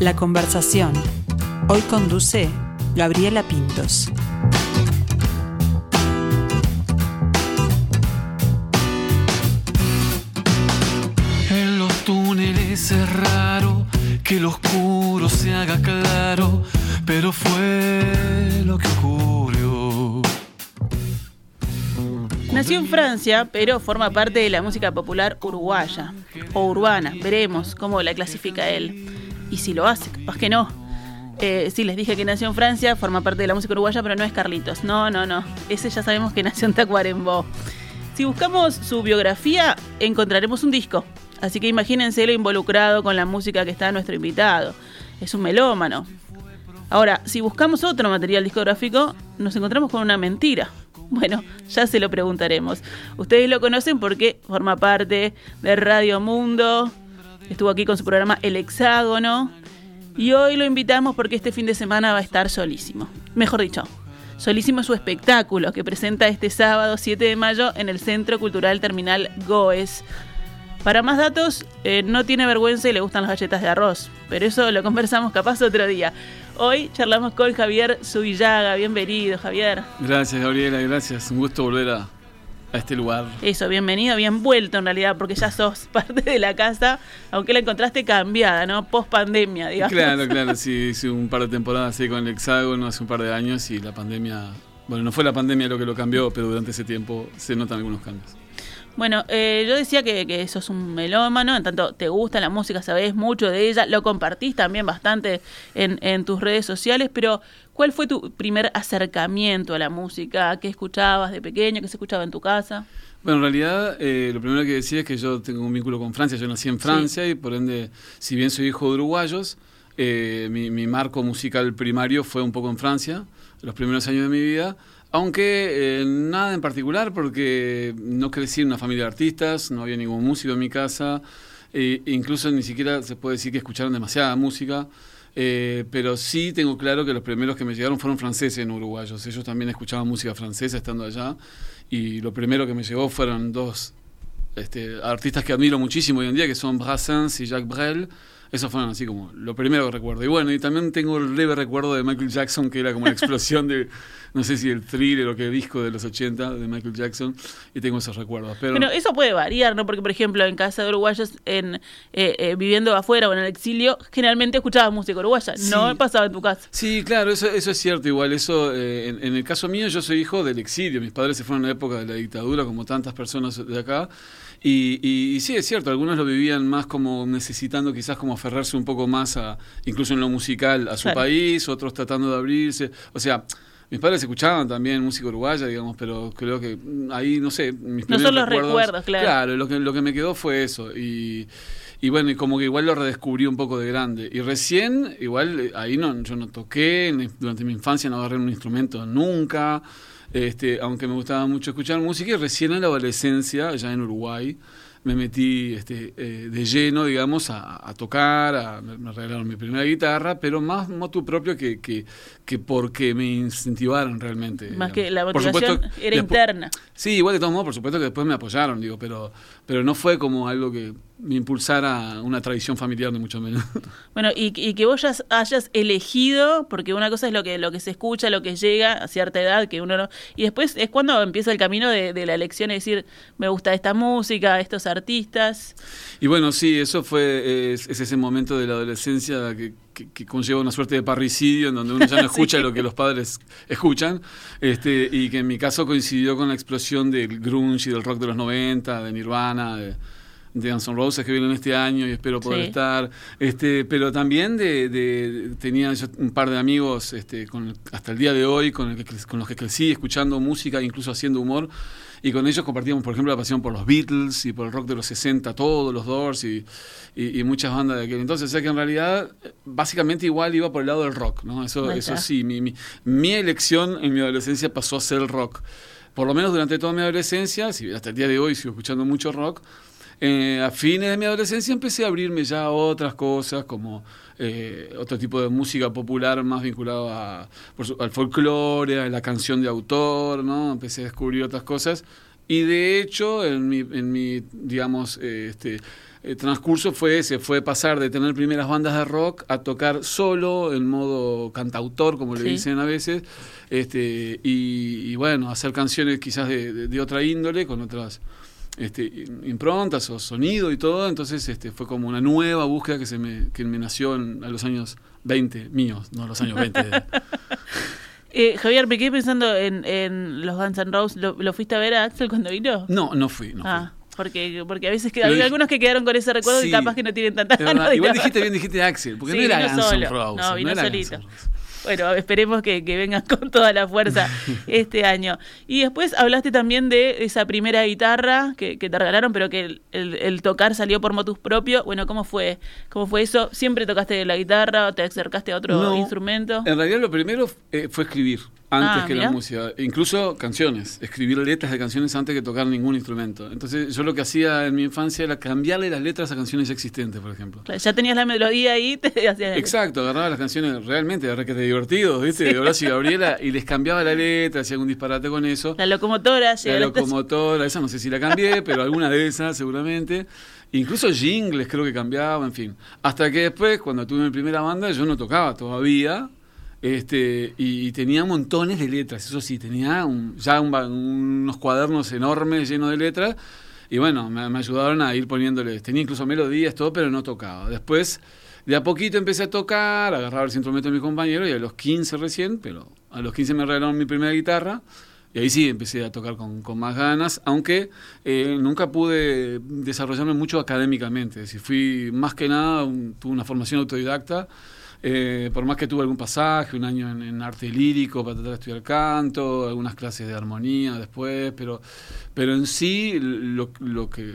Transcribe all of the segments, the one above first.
La conversación. Hoy conduce Gabriela Pintos. En los túneles es raro que lo oscuro se haga claro, pero fue lo que ocurrió. Nació en Francia, pero forma parte de la música popular uruguaya o urbana. Veremos cómo la clasifica él. Y si lo hace, capaz que no. Eh, sí, les dije que nació en Francia, forma parte de la música uruguaya, pero no es Carlitos. No, no, no. Ese ya sabemos que nació en Tacuarembó. Si buscamos su biografía, encontraremos un disco. Así que imagínense lo involucrado con la música que está nuestro invitado. Es un melómano. Ahora, si buscamos otro material discográfico, nos encontramos con una mentira. Bueno, ya se lo preguntaremos. Ustedes lo conocen porque forma parte de Radio Mundo. Estuvo aquí con su programa El Hexágono. Y hoy lo invitamos porque este fin de semana va a estar solísimo. Mejor dicho, solísimo su espectáculo que presenta este sábado 7 de mayo en el Centro Cultural Terminal Goes. Para más datos, eh, no tiene vergüenza y le gustan las galletas de arroz, pero eso lo conversamos capaz otro día. Hoy charlamos con Javier Subillaga. Bienvenido, Javier. Gracias, Gabriela, gracias. Un gusto volver a, a este lugar. Eso, bienvenido, bien vuelto en realidad, porque ya sos parte de la casa, aunque la encontraste cambiada, ¿no? Post pandemia, digamos. Claro, claro, sí, hice un par de temporadas ahí con el Hexágono hace un par de años y la pandemia, bueno, no fue la pandemia lo que lo cambió, pero durante ese tiempo se notan algunos cambios. Bueno, eh, yo decía que, que sos un melómano, en tanto te gusta la música, sabés mucho de ella, lo compartís también bastante en, en tus redes sociales, pero ¿cuál fue tu primer acercamiento a la música? ¿Qué escuchabas de pequeño? ¿Qué se escuchaba en tu casa? Bueno, en realidad, eh, lo primero que decía es que yo tengo un vínculo con Francia. Yo nací en Francia y por ende, si bien soy hijo de uruguayos, eh, mi, mi marco musical primario fue un poco en Francia, los primeros años de mi vida. Aunque eh, nada en particular, porque no crecí en una familia de artistas, no había ningún músico en mi casa, e incluso ni siquiera se puede decir que escucharon demasiada música. Eh, pero sí tengo claro que los primeros que me llegaron fueron franceses en uruguayos. Ellos también escuchaban música francesa estando allá. Y lo primero que me llegó fueron dos este, artistas que admiro muchísimo hoy en día, que son Brassens y Jacques Brel. Esos fueron así como lo primero que recuerdo. Y bueno, y también tengo el leve recuerdo de Michael Jackson, que era como la explosión de, no sé si el thriller o qué disco de los 80 de Michael Jackson, y tengo esos recuerdos. Pero Bueno, eso puede variar, ¿no? Porque, por ejemplo, en casa de uruguayos, en, eh, eh, viviendo afuera o en el exilio, generalmente escuchabas música uruguaya. Sí. No pasaba en tu casa. Sí, claro, eso, eso es cierto. Igual, eso, eh, en, en el caso mío, yo soy hijo del exilio. Mis padres se fueron en la época de la dictadura, como tantas personas de acá. Y, y- y sí, es cierto, algunos lo vivían más como necesitando quizás como aferrarse un poco más a, incluso en lo musical, a su Claro. país, otros tratando de abrirse. O sea, mis padres escuchaban también música uruguaya, digamos, pero creo que ahí, no sé, mis No primeros son los recuerdos, claro. Claro, lo que, lo que me quedó fue eso. Y, y bueno, y como que igual lo redescubrí un poco de grande. Y recién, igual, eh, ahí no, yo no toqué, durante mi infancia no agarré un instrumento nunca, este, aunque me gustaba mucho escuchar música, y recién en la adolescencia, allá en Uruguay, me metí este, eh, de lleno, digamos, a, a tocar, a- me, regalaron mi primera guitarra, pero más motu propio que, que, que porque me incentivaron realmente. Más digamos. que la Por motivación supuesto, era interna. Sí, igual de todos modos, por supuesto que después me apoyaron, digo, pero, pero no fue como algo que me impulsara una tradición familiar, ni mucho menos. Bueno, y, y que vos ya hayas elegido, porque una cosa es lo que, lo que se escucha, lo que llega a cierta edad, que uno no... Y después es cuando empieza el camino de, de la elección, es decir, me gusta esta música, estos artistas. Y bueno, sí, eso fue, es, es ese momento de la adolescencia que, que- que conlleva una suerte de parricidio en donde uno ya no escucha Sí. lo que los padres escuchan, este, y que en mi caso coincidió con la explosión del grunge y del rock de los 90, de Nirvana, de, de Guns N' Roses que vienen este año y espero poder Sí. estar, este, pero también de, de- tenía yo un par de amigos este, con, hasta el día de hoy con, el que con los que crecí escuchando música, incluso haciendo humor, y con ellos compartíamos, por ejemplo, la pasión por los Beatles y por el rock de los 60, todos los Doors y, y- y muchas bandas de aquel entonces. O sea que en realidad, básicamente igual iba por el lado del rock, ¿no? Eso, eso sí, mi, mi, mi elección en mi adolescencia pasó a ser el rock. Por lo menos durante toda mi adolescencia, hasta el día de hoy sigo escuchando mucho rock, eh, a fines de mi adolescencia empecé a abrirme ya a otras cosas, como eh, otro tipo de música popular más vinculado a, su- al folclore, a la canción de autor, ¿no? Empecé a descubrir otras cosas Y de hecho, en mi, en mi digamos, eh, este, el transcurso fue ese, fue pasar de tener primeras bandas de rock a tocar solo, en modo cantautor, como le Sí. dicen a veces, este, y, y bueno, hacer canciones quizás de, de- de otra índole, con otras este, improntas o sonido y todo, entonces este, fue como una nueva búsqueda que, se me, que me nació en- a los años 20 míos, no a los años 20. de- Eh, Javier, me quedé pensando en, en los Guns N' Roses. ¿Lo, lo fuiste a ver a Axel cuando vino? No, no fui, no fui. ah, porque, porque a veces que, Lo hay algunos que quedaron con ese recuerdo y capaz que no tienen tanta ganas Igual dijiste bien, dijiste Axel, porque Sí, no era Guns N'. Roses. No, vino era solito. Bueno, esperemos que, que vengan con toda la fuerza este año. Y después hablaste también de esa primera guitarra que, que te regalaron, pero que el, el- el tocar salió por motus propio. Bueno, ¿cómo fue? ¿Cómo fue eso? ¿Siempre tocaste la guitarra o te acercaste a otro No, instrumento? En realidad lo primero eh, fue escribir antes Ah, que la música, incluso canciones, escribir letras de canciones antes que tocar ningún instrumento. Entonces yo lo que hacía en mi infancia era cambiarle las letras a canciones existentes, por ejemplo. Claro, Ya tenías la melodía ahí, te hacías... Exacto, agarraba las canciones realmente de requete divertidos, ¿viste? De Horacio y Gabriela, y les cambiaba la letra, hacía algún disparate con eso. La locomotora, a la locomotora, esa no sé si la cambié, pero alguna de esas seguramente. Incluso jingles creo que cambiaba, en fin. Hasta que después, cuando tuve mi primera banda, yo no tocaba todavía. Este, y, y tenía montones de letras, eso sí, tenía un- ya un unos cuadernos enormes llenos de letras. Y bueno, me, ayudaron a ir poniéndoles. Tenía incluso melodías, todo, pero no tocaba. Después, de a poquito empecé a tocar, agarraba el instrumento de mi compañero y a los 15 recién, pero a los 15 me regalaron mi primera guitarra. Y ahí sí empecé a tocar con, más ganas, aunque eh, nunca pude desarrollarme mucho académicamente. Es fui más que nada, tuve una formación autodidacta. Eh, por más que tuve algún pasaje, un año en, arte lírico para tratar de estudiar canto, algunas clases de armonía después, pero, pero en sí lo, lo que,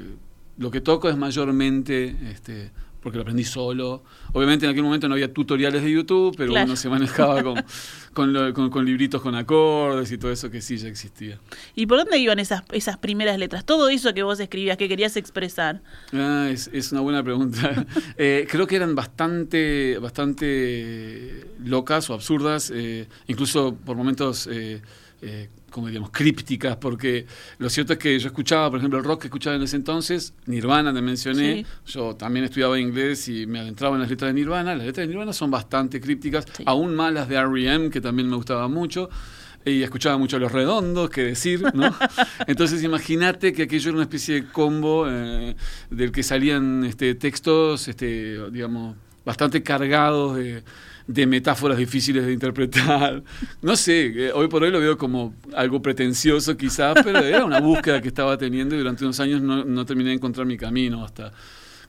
lo que toco es mayormente este, porque lo aprendí solo. Obviamente en aquel momento no había tutoriales de YouTube, pero Claro. uno se manejaba con, con, lo- con- con libritos con acordes y todo eso que sí ya existía. ¿Y por dónde iban esas, esas primeras letras? Todo eso que vos escribías, que querías expresar. Ah, es, es una buena pregunta. Eh, creo que eran bastante, bastante locas o absurdas, eh, incluso por momentos, eh, eh, como diríamos, crípticas, porque lo cierto es que yo escuchaba, por ejemplo, el rock que escuchaba en ese entonces, Nirvana te mencioné, yo también estudiaba inglés y me adentraba en las letras de Nirvana, las letras de Nirvana son bastante crípticas, Sí. aún más las de R.E.M., que también me gustaba mucho. Y escuchaba mucho a los redondos, que decir, ¿no? Entonces imagínate que aquello era una especie de combo eh, del que salían este, textos, este, digamos, bastante cargados de, de metáforas difíciles de interpretar. No sé, eh, hoy por hoy lo veo como algo pretencioso quizás, pero era una búsqueda que estaba teniendo y durante unos años no, no terminé de encontrar mi camino hasta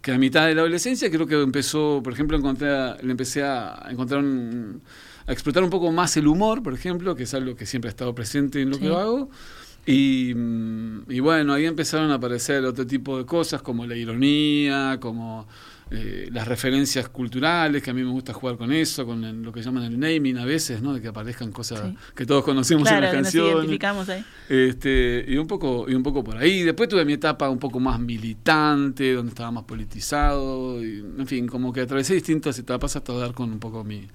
que a mitad de la adolescencia creo que empezó, por ejemplo, encontré le empecé a encontrar un- a explotar un poco más el humor, por ejemplo, que es algo que siempre ha estado presente en lo Sí. que hago. Y, mm, y bueno, ahí empezaron a aparecer otro tipo de cosas como la ironía, como eh, las referencias culturales, que a mí me gusta jugar con eso, con el- lo que llaman el naming a veces, ¿no? De que aparezcan cosas Sí. que todos conocemos en las nos canciones. identificamos ahí. Este, y un poco, y un poco por ahí. Después tuve mi etapa un poco más militante, donde estaba más politizado, y, en fin, como que atravesé distintas etapas hasta dar con un poco mi,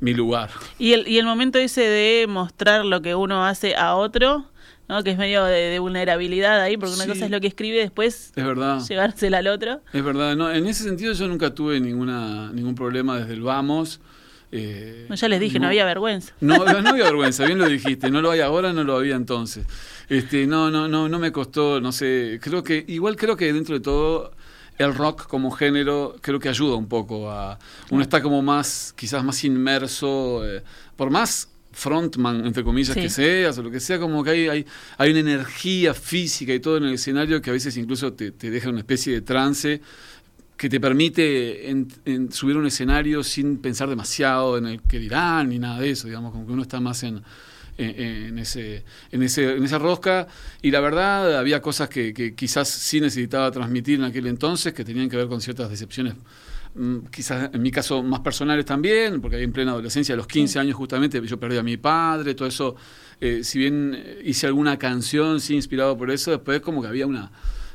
mi lugar. Y el, y el momento ese de mostrar lo que uno hace a otro, ¿no? que es medio de, de vulnerabilidad ahí, porque una Sí. cosa es lo que escribe después Es verdad. llevársela al otro. Es verdad, no, en ese sentido yo nunca tuve ninguna ningún problema desde el vamos. eh, No, ya les dije, no, había vergüenza. No, no había vergüenza, bien lo dijiste, no lo hay ahora, no lo había entonces. Este, no, no, no, no me costó, no sé, creo que, igual creo que dentro de todo, el rock como género, creo que ayuda un poco a, uno está como más, quizás más inmerso, eh, por más frontman, entre comillas, Sí. que seas, o lo que sea, como que hay, hay, hay una energía física y todo en el escenario que a veces incluso te, te deja una especie de trance que te permite en- en subir a un escenario sin pensar demasiado en el que dirán ni nada de eso, digamos, como que uno está más en, en, ese, en, ese, en esa rosca. Y la verdad, había cosas que, que quizás sí necesitaba transmitir en aquel entonces, que tenían que ver con ciertas decepciones, quizás en mi caso más personales también, porque ahí en plena adolescencia, a los 15 años justamente, yo perdí a mi padre, todo eso. eh, si bien eh, hice alguna canción, sí, inspirado por eso, después como que había una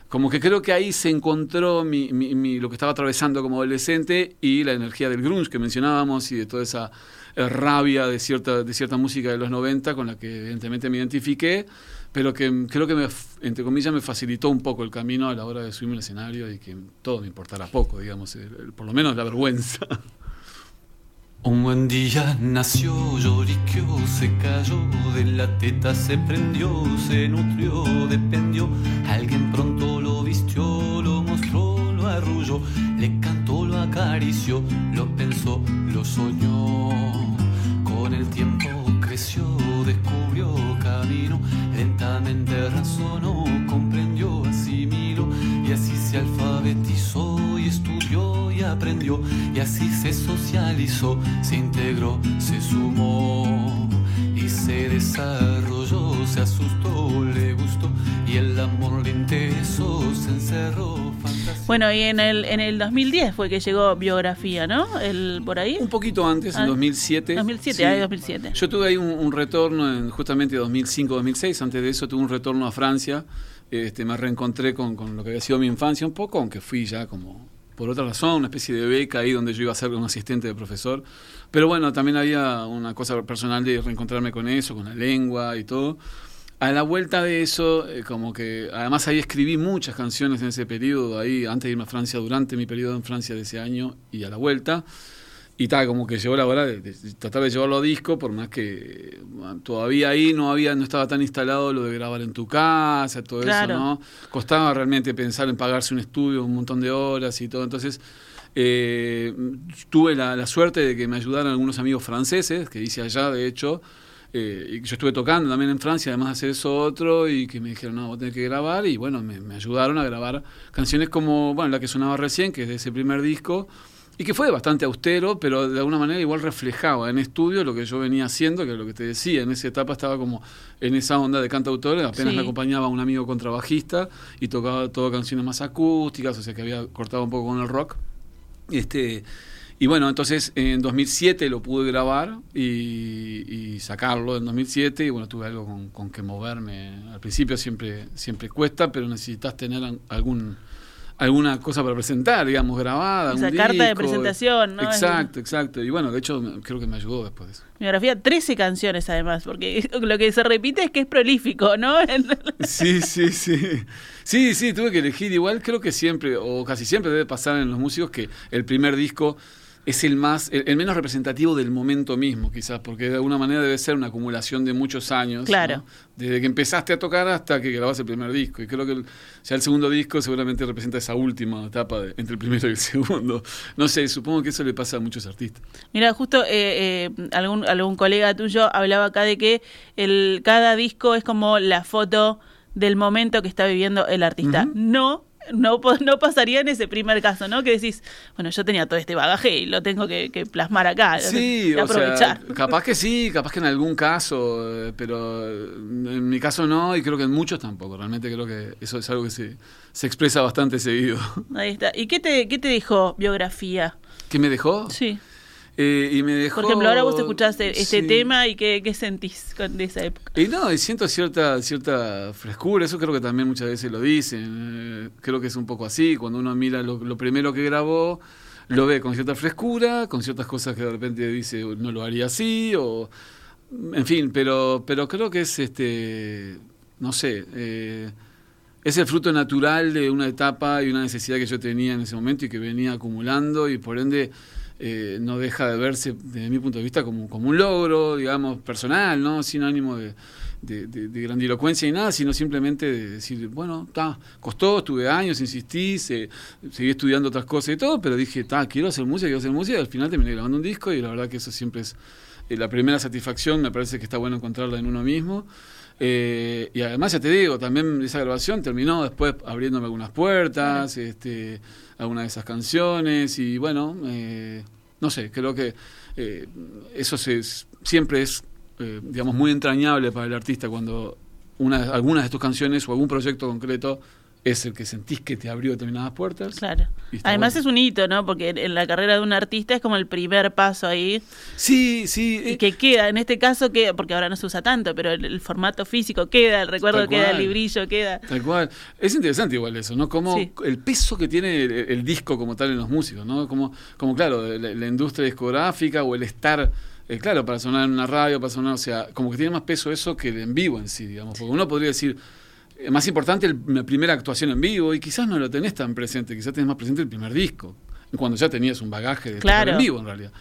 como que creo que ahí se encontró mi, mi- mi- lo que estaba atravesando como adolescente y la energía del grunge que mencionábamos y de toda esa eh, rabia de cierta, de cierta música de los 90 con la que evidentemente me identifiqué, pero que creo que, me, entre comillas, me facilitó un poco el camino a la hora de subirme al escenario y que todo me importara poco, digamos, por lo menos la vergüenza. Un buen día nació, lloriqueó, se cayó, de la teta se prendió, se nutrió, dependió. Alguien pronto lo vistió, lo mostró, lo arrulló, le cantó, lo acarició, lo pensó, lo soñó. Con el tiempo creció, descubrió camino, lentamente razonó, comprendió, asimiló y así se alfabetizó y estudió y aprendió y así se socializó, se integró, se sumó y se desarrolló, se asustó, le gustó y el amor le interesó, se encerró. Bueno, y en el, en el 2010 fue que llegó biografía, ¿no? El, por ahí. Un poquito antes, en 2007. 2007, ahí 2007. Yo tuve ahí un, retorno en justamente 2005-2006. Antes de eso tuve un retorno a Francia. Este, me reencontré con, con lo que había sido mi infancia un poco, aunque fui ya como por otra razón, una especie de beca ahí donde yo iba a ser un asistente de profesor. Pero bueno, también había una cosa personal de reencontrarme con eso, con la lengua y todo. A la vuelta de eso, eh, como que, además ahí escribí muchas canciones en ese periodo, ahí antes de irme a Francia, durante mi periodo en Francia de ese año y a la vuelta. Y tal, como que llegó la hora de, tratar de llevarlo a disco, por más que todavía ahí no había no estaba tan instalado lo de grabar en tu casa, todo eso, ¿no? Costaba realmente pensar en pagarse un estudio, un montón de horas y todo. Entonces, eh, tuve la, suerte de que me ayudaran algunos amigos franceses, que hice allá, de hecho, eh, y yo estuve tocando también en Francia, además de hacer eso otro, y que me dijeron, no, vos tenés que grabar, y bueno, me, me ayudaron a grabar canciones como, bueno, la que sonaba recién, que es de ese primer disco, y que fue bastante austero, pero de alguna manera igual reflejaba en estudio lo que yo venía haciendo, que es lo que te decía, en esa etapa estaba como en esa onda de cantautor, apenas me acompañaba un amigo contrabajista y tocaba todo canciones más acústicas, o sea que había cortado un poco con el rock. Este, y bueno, entonces en 2007 lo pude grabar y, sacarlo en 2007 y bueno, tuve algo con, con, que moverme. Al principio siempre, siempre cuesta, pero necesitas tener algún alguna cosa para presentar, digamos, grabada. Esa carta de presentación, ¿no? Exacto, exacto. Y bueno, de hecho, creo que me ayudó después de eso. Biografía, 13 canciones además, porque lo que se repite es que es prolífico, ¿no? sí, sí, sí. Sí, sí, tuve que elegir. Igual creo que siempre, o casi siempre debe pasar en los músicos que el primer disco es el más, el, menos representativo del momento mismo, quizás, porque de alguna manera debe ser una acumulación de muchos años. Claro. Desde que empezaste a tocar hasta que grabas el primer disco. Y creo que el, ya el segundo disco seguramente representa esa última etapa entre el primero y el segundo. No sé, supongo que eso le pasa a muchos artistas. Mira, justo eh, eh, algún, algún colega tuyo hablaba acá de que el, cada disco es como la foto del momento que está viviendo el artista. No no, no pasaría en ese primer caso, ¿no? Que decís, bueno, yo tenía todo este bagaje y lo tengo que, plasmar acá. Sí, aprovechar. capaz que sí, capaz que en algún caso, eh, pero en mi caso no, y creo que en muchos tampoco. Realmente creo que eso es algo que se, se expresa bastante seguido. Ahí está. ¿Y qué te, qué te dijo biografía? ¿Qué me dejó? Sí. Eh, y me dejó, Por ejemplo, ahora vos escuchaste este tema y qué, qué sentís de esa época. Y no, y siento cierta, cierta frescura, eso creo que también muchas veces lo dicen. Eh, creo que es un poco así, cuando uno mira lo, primero que grabó, lo ve con cierta frescura, con ciertas cosas que de repente dice no lo haría así, o en fin, pero, pero creo que es este, no sé, eh, es el fruto natural de una etapa y una necesidad que yo tenía en ese momento y que venía acumulando y por ende eh, no deja de verse, desde mi punto de vista, como, como un logro, digamos, personal, ¿no? Sin ánimo de, de, grandilocuencia y nada, sino simplemente de decir, bueno, está, costó, estuve años, insistí, seguí estudiando otras cosas y todo, pero dije, está, quiero hacer música, quiero hacer música, y al final terminé grabando un disco y la verdad que eso siempre es eh, la primera satisfacción, me parece que está bueno encontrarla en uno mismo. Eh, y además, ya te digo, también esa grabación terminó después abriéndome algunas puertas, este, algunas de esas canciones, y bueno, eh, no sé, creo que eh, eso se, siempre es, digamos, muy entrañable para el artista cuando una, algunas de tus canciones o algún proyecto concreto es el que sentís que te abrió determinadas puertas. Claro. Además es un hito, ¿no? Porque en la carrera de un artista es como el primer paso ahí. Sí, sí. Y que queda, en este caso queda, porque ahora no se usa tanto, pero el, formato físico queda, el recuerdo queda, el librillo queda. Tal cual. Es interesante igual eso, ¿no? Como el peso que tiene el, disco como tal en los músicos, ¿no? Como, como claro, la, industria discográfica o el estar eh, claro, para sonar en una radio, para sonar, o sea, como que tiene más peso eso que el en vivo en sí, digamos. Porque uno podría decir, eh, más importante el- la primera actuación en vivo y quizás no lo tenés tan presente, quizás tenés más presente el primer disco, cuando ya tenías un bagaje de Claro. en vivo en realidad.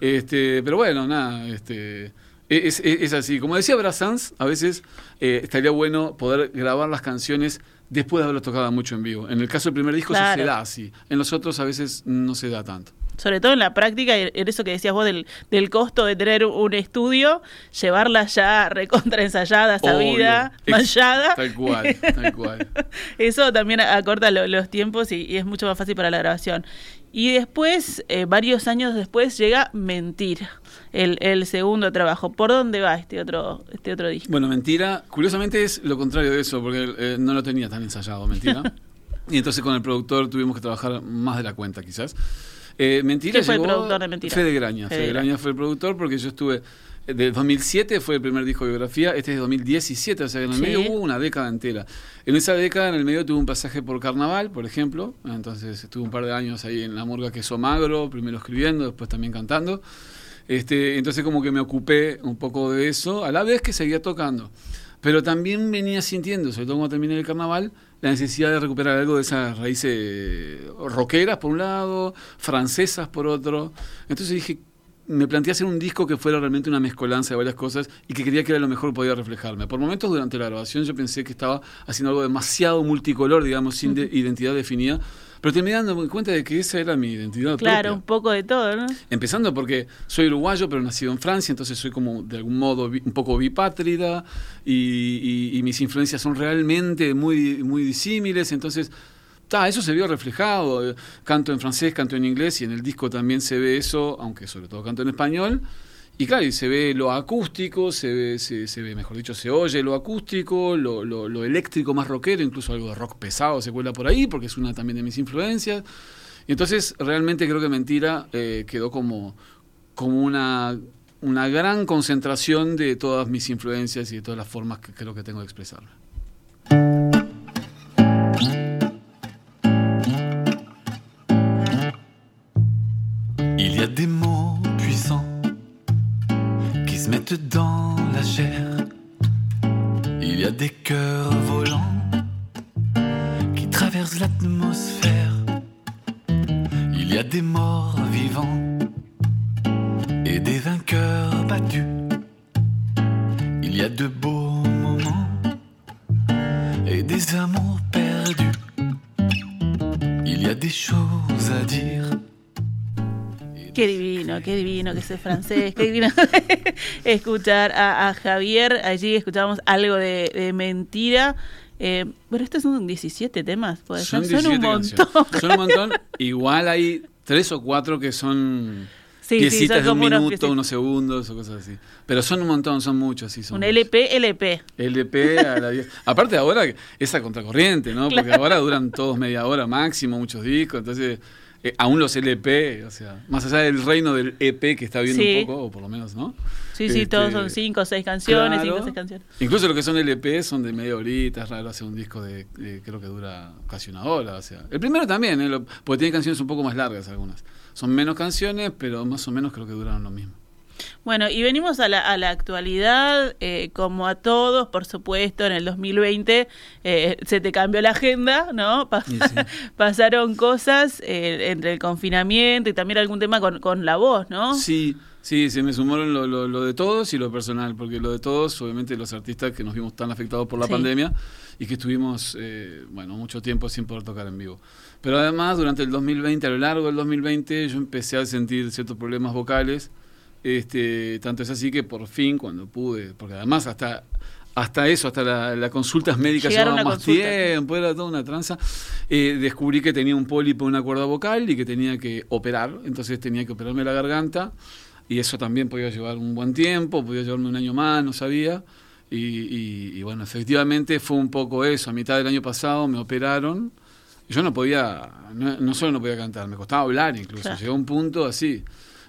Este, pero bueno, nada, este, es, es- es así. Como decía Brassens, a veces eh, estaría bueno poder grabar las canciones después de haberlas tocado mucho en vivo. En el caso del primer disco eso Claro. se da así, en los otros a veces no se da tanto. Sobre todo en la práctica, en eso que decías vos del, del costo de tener un estudio, llevarla ya recontra ensayada, sabida, manchada. Tal cual, tal cual. Eso también acorta lo- los tiempos y, y es mucho más fácil para la grabación. Y después, eh, varios años después, llega Mentira, el, el segundo trabajo. ¿Por dónde va este otro, este otro disco? Bueno, mentira. Curiosamente es lo contrario de eso, porque eh, no lo tenía tan ensayado, mentira. y entonces con el productor tuvimos que trabajar más de la cuenta, quizás. Eh, mentira ¿Quién fue el productor de Mentira? Fede Graña. Fede Fede Graña. Graña fue el productor porque yo estuve. eh, De 2007 fue el primer disco de biografía, este es de 2017, o sea que en el Sí. medio hubo una década entera. En esa década, en el medio tuve un pasaje por carnaval, por ejemplo, entonces estuve un par de años ahí en la murga Queso Magro, primero escribiendo, después también cantando. Este, entonces como que me ocupé un poco de eso, a la vez que seguía tocando. Pero también venía sintiendo, sobre todo cuando terminé el carnaval, la necesidad de recuperar algo de esas raíces rockeras por un lado, francesas por otro. Entonces dije, me planteé hacer un disco que fuera realmente una mezcolanza de varias cosas y que quería que era lo mejor que podía reflejarme. Por momentos durante la grabación yo pensé que estaba haciendo algo demasiado multicolor, digamos, sin de- identidad definida, pero terminé dándome cuenta de que esa era mi identidad Claro, propia. un poco de todo, ¿no? Empezando porque soy uruguayo, pero nacido en Francia, entonces soy como de algún modo un poco bipátrida y, y- y mis influencias son realmente muy, muy disímiles, entonces ta, eso se vio reflejado. Canto en francés, canto en inglés y en el disco también se ve eso, aunque sobre todo canto en español. Y claro, y se ve lo acústico, se ve, se, ve, mejor dicho, se oye lo acústico, lo, lo- lo eléctrico más rockero, incluso algo de rock pesado se cuela por ahí, porque es una también de mis influencias. Y entonces realmente creo que Mentira eh, quedó como, como una, una gran concentración de todas mis influencias y de todas las formas que creo que tengo de expresarme. Qué divino, qué divino que ese francés, qué divino escuchar a, a Javier. Allí escuchábamos algo de, de mentira. Eh, pero estos son 17 temas, puede ser. Son, un 17 montón. canciones. Son un montón. Igual hay tres o cuatro que son Sí, piecitas de un unos minuto, unos segundos o cosas así. Pero son un montón, son muchos. Sí, son Un muchos. LP, LP. LP a la die- Aparte ahora esa contracorriente, ¿no? Porque Claro. ahora duran todos media hora máximo, muchos discos, entonces eh, aún los LP, o sea, más allá del reino del EP que está viendo Sí. un poco, o por lo menos, ¿no? Sí, sí, Este, todos son 5 o 6 canciones, 5 o. 6 canciones. Incluso lo que son LP son de media horita, es raro hacer un disco de, creo que dura casi una hora, o sea. El primero también, ¿eh? Lo- porque tiene canciones un poco más largas algunas. Son menos canciones, pero más o menos creo que duran lo mismo. Bueno, y venimos a la, a la actualidad, eh, como a todos, por supuesto, en el 2020 eh, se te cambió la agenda, ¿no? Sí. Pasaron cosas eh, entre el confinamiento y también algún tema con, con la voz, ¿no? Sí, sí, se me sumaron lo, lo- lo de todos y lo personal, porque lo de todos, obviamente los artistas que nos vimos tan afectados por la Sí. pandemia y que estuvimos, eh, bueno, mucho tiempo sin poder tocar en vivo. Pero además, durante el 2020, a lo largo del 2020, yo empecé a sentir ciertos problemas vocales. Este, tanto es así que por fin, cuando pude, porque además hasta hasta eso, hasta la- las consultas médicas llevaban más consulta. tiempo, era toda una tranza. Eh, descubrí que tenía un pólipo en una cuerda vocal y que tenía que operar, entonces tenía que operarme la garganta y eso también podía llevar un buen tiempo, podía llevarme un año más, no sabía. Y, y- y bueno, efectivamente fue un poco eso. A mitad del año pasado me operaron. Yo no podía, no, no solo no podía cantar, me costaba hablar incluso. Claro. Llegó un punto así.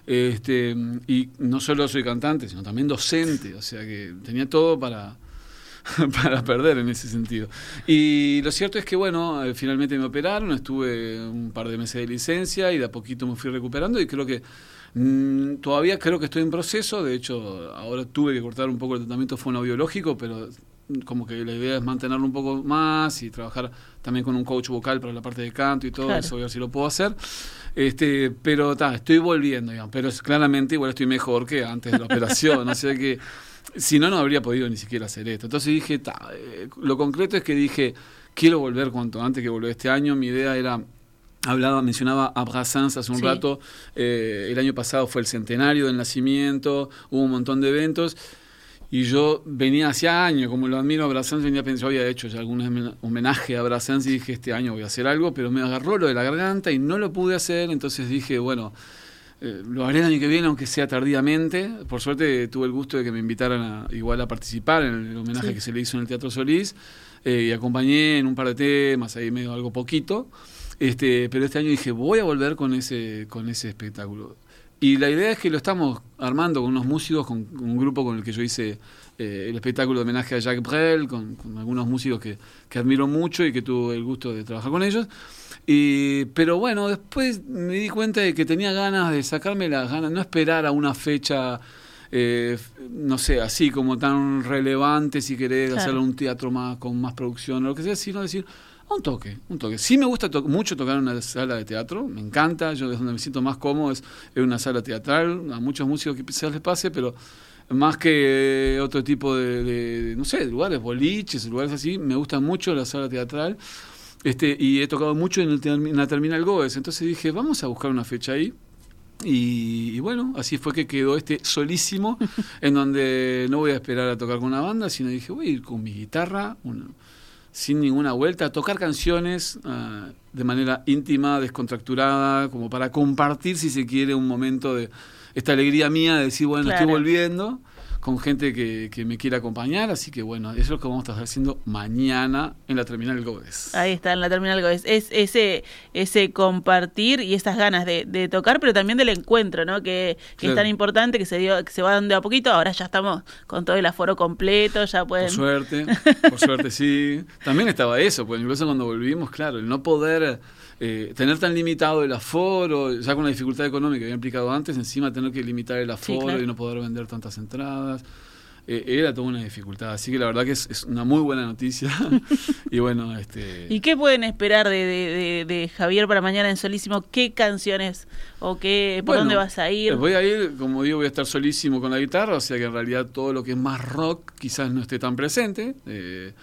Este, y no solo soy cantante, sino también docente. O sea que tenía todo para, para perder en ese sentido. Y lo cierto es que, bueno, eh, finalmente me operaron, estuve un par de meses de licencia y de a poquito me fui recuperando y creo que Mm, todavía creo que estoy en proceso, de hecho ahora tuve que cortar un poco el tratamiento fonobiológico, pero como que la idea es mantenerlo un poco más y trabajar también con un coach vocal para la parte de canto y todo eso, a ver si lo puedo hacer. Este, pero ta, estoy volviendo, digamos, pero es, claramente igual estoy mejor que antes de la operación, o sea que si no, no habría podido ni siquiera hacer esto. Entonces dije, ta, eh, lo concreto es que dije, quiero volver cuanto antes que volver este año, mi idea era hablaba, mencionaba a Brassens hace un rato, eh, el año pasado fue el centenario del nacimiento, hubo un montón de eventos, y yo venía hacía años, como lo admiro a Brassens, venía pensando, había hecho ya algún homenaje a Brassens y dije, este año voy a hacer algo, pero me agarró lo de la garganta y no lo pude hacer, entonces dije, bueno, eh, lo haré el año que viene, aunque sea tardíamente. Por suerte tuve el gusto de que me invitaran a, igual a participar en el homenaje que se le hizo en el Teatro Solís eh, y acompañé en un par de temas, ahí medio algo poquito. Este, pero este año dije, voy a volver con ese, con ese espectáculo. Y la idea es que lo estamos armando con unos músicos, con, un grupo con el que yo hice eh, el espectáculo de homenaje a Jacques Brel, con, algunos músicos que, que, admiro mucho y que tuve el gusto de trabajar con ellos. Y, pero bueno, después me di cuenta de que tenía ganas de sacarme las ganas, no esperar a una fecha, eh, no sé, así como tan relevante si querés hacerlo un teatro más con más producción o lo que sea, sino decir, un toque, un toque. Sí me gusta mucho tocar en una sala de teatro, me encanta, yo es donde me siento más cómodo es en una sala teatral, a muchos músicos que quizás les pase, pero más que otro tipo de, no sé, lugares, boliches, lugares así, me gusta mucho la sala teatral. Este, y he tocado mucho en, en la Terminal Goes, entonces dije, vamos a buscar una fecha ahí. Y, bueno, así fue que quedó este solísimo, en donde no voy a esperar a tocar con una banda, sino dije, voy a ir con mi guitarra, sin ninguna vuelta, tocar canciones ah, de manera íntima, descontracturada, como para compartir, si se quiere, un momento de esta alegría mía de decir, bueno, estoy volviendo con gente que, que, me quiere acompañar, así que bueno, eso es lo que vamos a estar haciendo mañana en la Terminal Godes. Ahí está, en la Terminal Godes. Es ese, ese compartir y esas ganas de, de tocar, pero también del encuentro, ¿no? Que, que es tan importante, que se dio, que se va dando a poquito, ahora ya estamos con todo el aforo completo, ya pueden... Por suerte, por suerte sí. También estaba eso, pues incluso cuando volvimos, claro, el no poder eh, tener tan limitado el aforo, ya con la dificultad económica que había implicado antes, encima tener que limitar el aforo y no poder vender tantas entradas. Eh, era toda una dificultad. Así que la verdad que es, una muy buena noticia. y bueno, este. ¿Y qué pueden esperar de, de, Javier para mañana en Solísimo? ¿Qué canciones o qué, por dónde vas a ir? Voy a ir, como digo, voy a estar solísimo con la guitarra, o sea que en realidad todo lo que es más rock quizás no esté tan presente. Eh,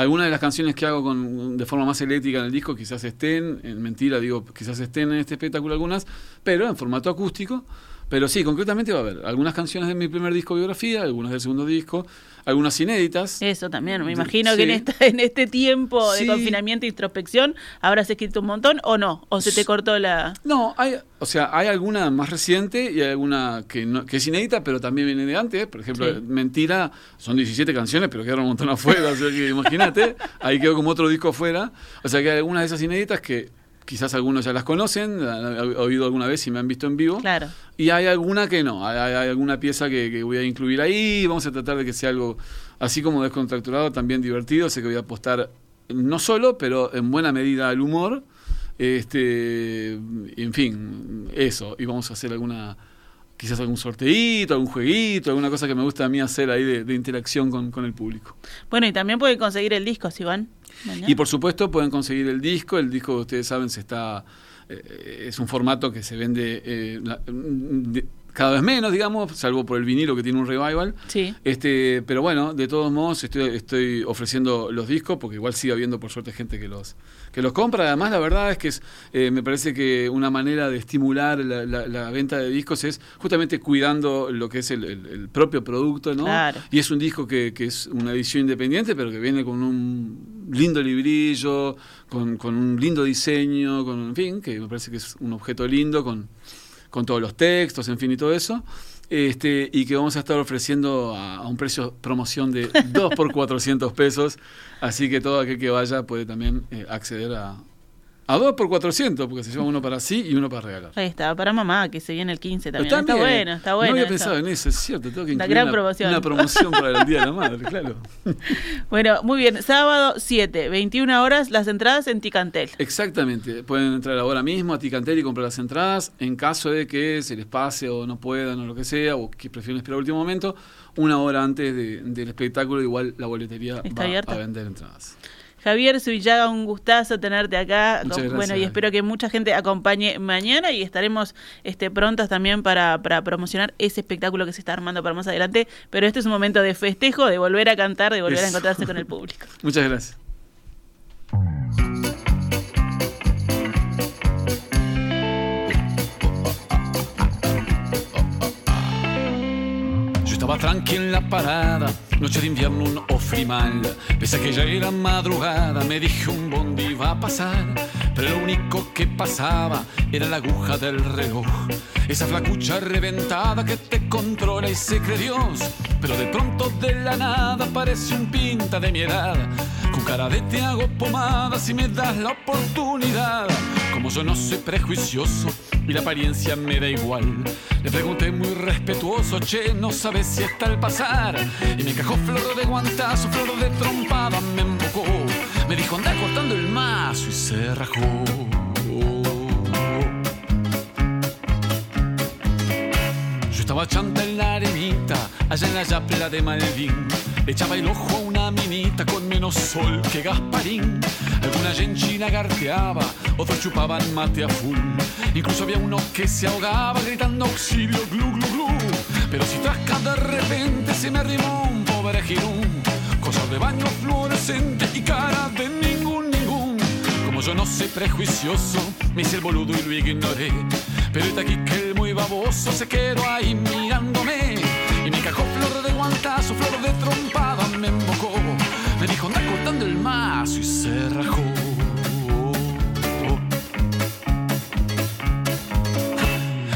algunas de las canciones que hago con, de forma más eléctrica en el disco quizás estén, en mentira digo, quizás estén en este espectáculo algunas, pero en formato acústico. Pero sí, concretamente va a haber algunas canciones de mi primer disco biografía, algunas del segundo disco, algunas inéditas. Eso también, me imagino que en, esta, en este tiempo de confinamiento e introspección habrás escrito un montón o no, o se te cortó la... No, hay, o sea, hay alguna más reciente y hay alguna que, no, que es inédita, pero también viene de antes. Por ejemplo, Mentira, son 17 canciones, pero quedaron un montón afuera, o sea que imagínate, ahí quedó como otro disco afuera. O sea que hay algunas de esas inéditas que quizás algunos ya las conocen, han oído alguna vez y me han visto en vivo. Claro. Y hay alguna que no, hay, alguna pieza que, voy a incluir ahí, vamos a tratar de que sea algo así como descontracturado, también divertido, sé que voy a apostar no solo, pero en buena medida al humor. Este, en fin, eso, y vamos a hacer alguna quizás algún sorteito, algún jueguito, alguna cosa que me gusta a mí hacer ahí de, interacción con, con, el público. Bueno, y también pueden conseguir el disco, si van. Y por supuesto pueden conseguir el disco. El disco, ustedes saben, se está eh, es un formato que se vende eh, cada vez menos, digamos, salvo por el vinilo que tiene un revival. Sí. Este, pero bueno, de todos modos estoy, estoy ofreciendo los discos porque igual sigue habiendo por suerte gente que los que los compra. Además, la verdad es que es, eh, me parece que una manera de estimular la, venta de discos es justamente cuidando lo que es el, propio producto, ¿no? Y es un disco que, que, es una edición independiente, pero que viene con un lindo librillo, con, con un lindo diseño, con, en fin, que me parece que es un objeto lindo, con con todos los textos, en fin, y todo eso. Este, y que vamos a estar ofreciendo a, un precio promoción de 2 por 400 pesos. Así que todo aquel que vaya puede también eh, acceder a, A dos por 400, porque se lleva uno para sí y uno para regalar. Ahí está, para mamá, que se viene el 15 también. Está Está, bien. bueno, está bueno. No había eso. pensado en eso, es cierto. Tengo que incluir gran una, promoción. una promoción para el Día de la Madre, claro. Bueno, muy bien. Sábado 7, 21 horas, las entradas en Ticantel. Exactamente. Pueden entrar ahora mismo a Ticantel y comprar las entradas. En caso de que se les pase o no puedan o lo que sea, o que prefieren esperar al último momento, una hora antes de- del espectáculo, igual la boletería ¿Está va abierta? a vender entradas. Javier Suillaga, un gustazo tenerte acá. Muchas Bueno, gracias. y espero que mucha gente acompañe mañana y estaremos este, prontos también para, para promocionar ese espectáculo que se está armando para más adelante. Pero este es un momento de festejo, de volver a cantar, de volver a encontrarse con el público. Muchas gracias. Estaba tranqui en la parada, noche de invierno un ofrimal. Pese a que ya era madrugada, me dije un bondi iba a pasar. Pero lo único que pasaba era la aguja del reloj. Esa flacucha reventada que te controla y se cree Dios. Pero de pronto de la nada parece un pinta de mi edad. Con cara de te hago pomada si me das la oportunidad. Como yo no soy prejuicioso y la apariencia me da igual. Le pregunté muy respetuoso, che, no sabes si está al pasar. Y me encajó flor de guantazo, flor de trompada, me embocó. Me dijo, anda cortando el mazo y se rajó. Yo estaba chanta en la arenita, allá en la yapla de Malvin. Echaba el ojo a una minita con menos sol que Gasparín. Alguna yenchina garteaba, otros chupaban mate a full. Incluso había uno que se ahogaba gritando auxilio, glu, glu, glu. Pero si trasca de repente se me arrimó un pobre girón. Cosas de baño fluorescente y cara de ningún, ningún. Como yo no soy prejuicioso, me hice el boludo y lo ignoré. Pero está aquí que el muy baboso se quedó ahí mirándome. El mazo y se rajó.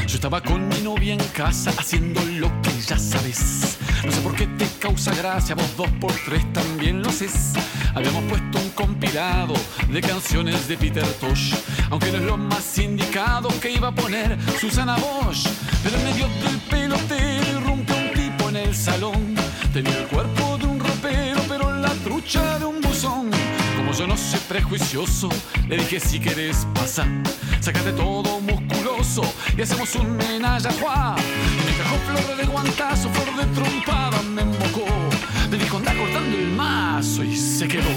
Yo estaba con mi novia en casa haciendo lo que ya sabes. No sé por qué te causa gracia, vos dos por tres también lo haces. Habíamos puesto un compilado de canciones de Peter Tosh, aunque no es lo más indicado que iba a poner Susana Bosch. Pero en medio del pelotero irrumpió un tipo en el salón. Tenía el cuerpo de un ropero, pero la trucha de un no soy prejuicioso, le dije si querés pasar, sácate todo musculoso y hacemos un menaje a me encajó flor de guantazo, flor de trompada, me embocó. Me dijo anda cortando el mazo y se quedó.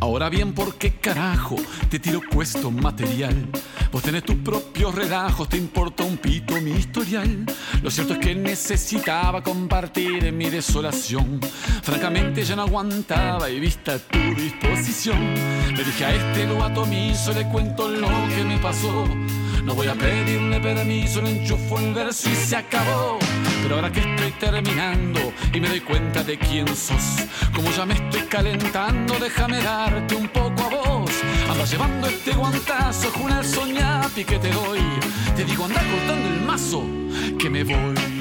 Ahora bien, ¿por qué carajo te tiro puesto material? Vos tenés tus propios relajos, te importa un pito mi historial. Lo cierto es que necesitaba compartir en mi desolación. Francamente ya no aguantaba y vista tu disposición. Le dije a este lo atomizo, le cuento lo que me pasó. No voy a pedirle permiso, le enchufo el verso y se acabó. Pero ahora que estoy terminando y me doy cuenta de quién sos, como ya me estoy calentando, déjame darte un poco a vos. Llevando este guantazo, con el soñapi que te doy. Te digo, anda cortando el mazo, que me voy.